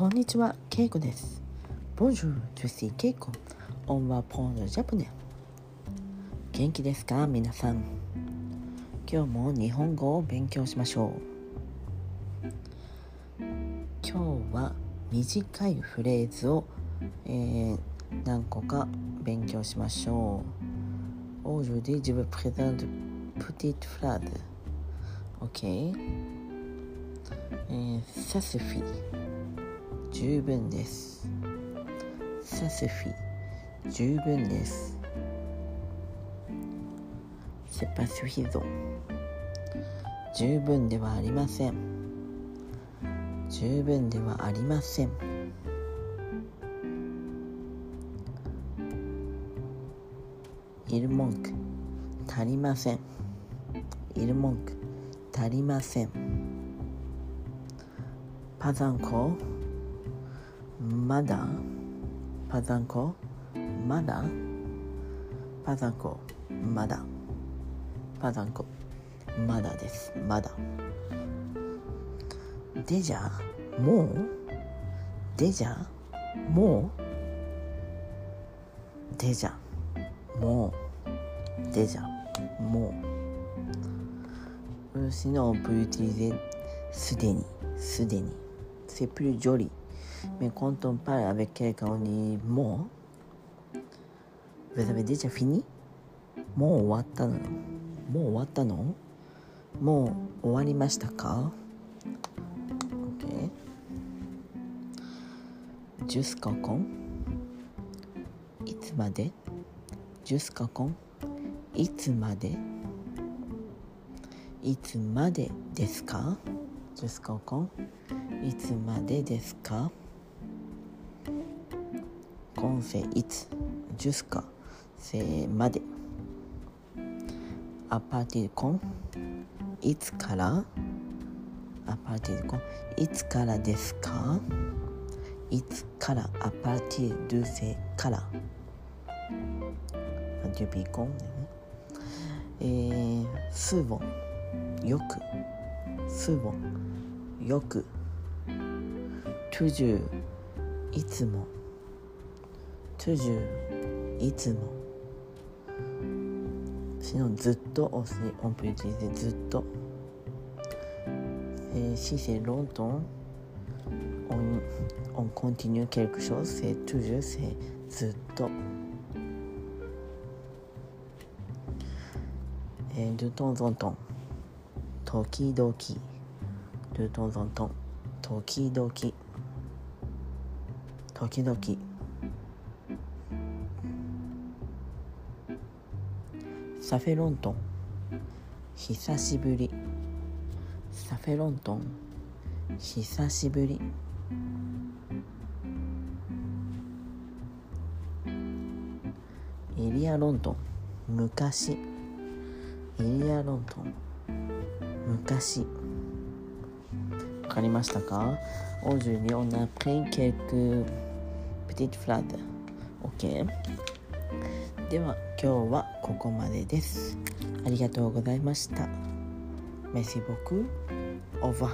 こんにちは、ケイコです。Bonjour, je こケイコ。オンワポンジャプネ。元気ですか、皆さん。今日も日本語を勉強しましょう。今日は短いフレーズを、えー、何個か勉強しましょう。Aujourd'hui, je プ、プティ présente petite、えー、ça ィ十分です。サスフィ十分です。セパスフィゾ十分ではありません。十分ではありません。イルモンク足りません。イルモンク足りません。パザンコ？ーまだ？パザンコ？まだ？パザンコ？まだ？パザンコ？まだです。まだ。でじゃもう？でじゃもう？でじゃもう？でじゃもう？私のプリティですでにすでに。セプルジョリ。ー on parle avec quelqu'un, on dit moi. Vous avez déjà fini もう終わったのもう終わったのもう終わりましたか ?OK。jusqu'à quand いつまで jusqu'à quand いつまでいつまでですか jusqu'à quand いつまでですかコ今世いつ？ジュスカせまで。アパティコン？いつから？アパティコン？いつからですか？いつから？アパティドゥセから。アデュピコンえー、スーボンよく。スーボンよく。トゥジュいつも to do いつも詩ずっとをすオンプリティでずっと詩せ longtemps。おせ to do せずっとえー、ルトントン時々ルトントン時々時々。サフェロントン。久しぶり。サフェロントン。久しぶり。エリアロントン。昔。エリアロントン。昔。わかりましたか Aujourd'hui, on a pris quelques petites phrases. OK? では今日はここまでです。ありがとうございました。Merci beaucoup. Au revoir.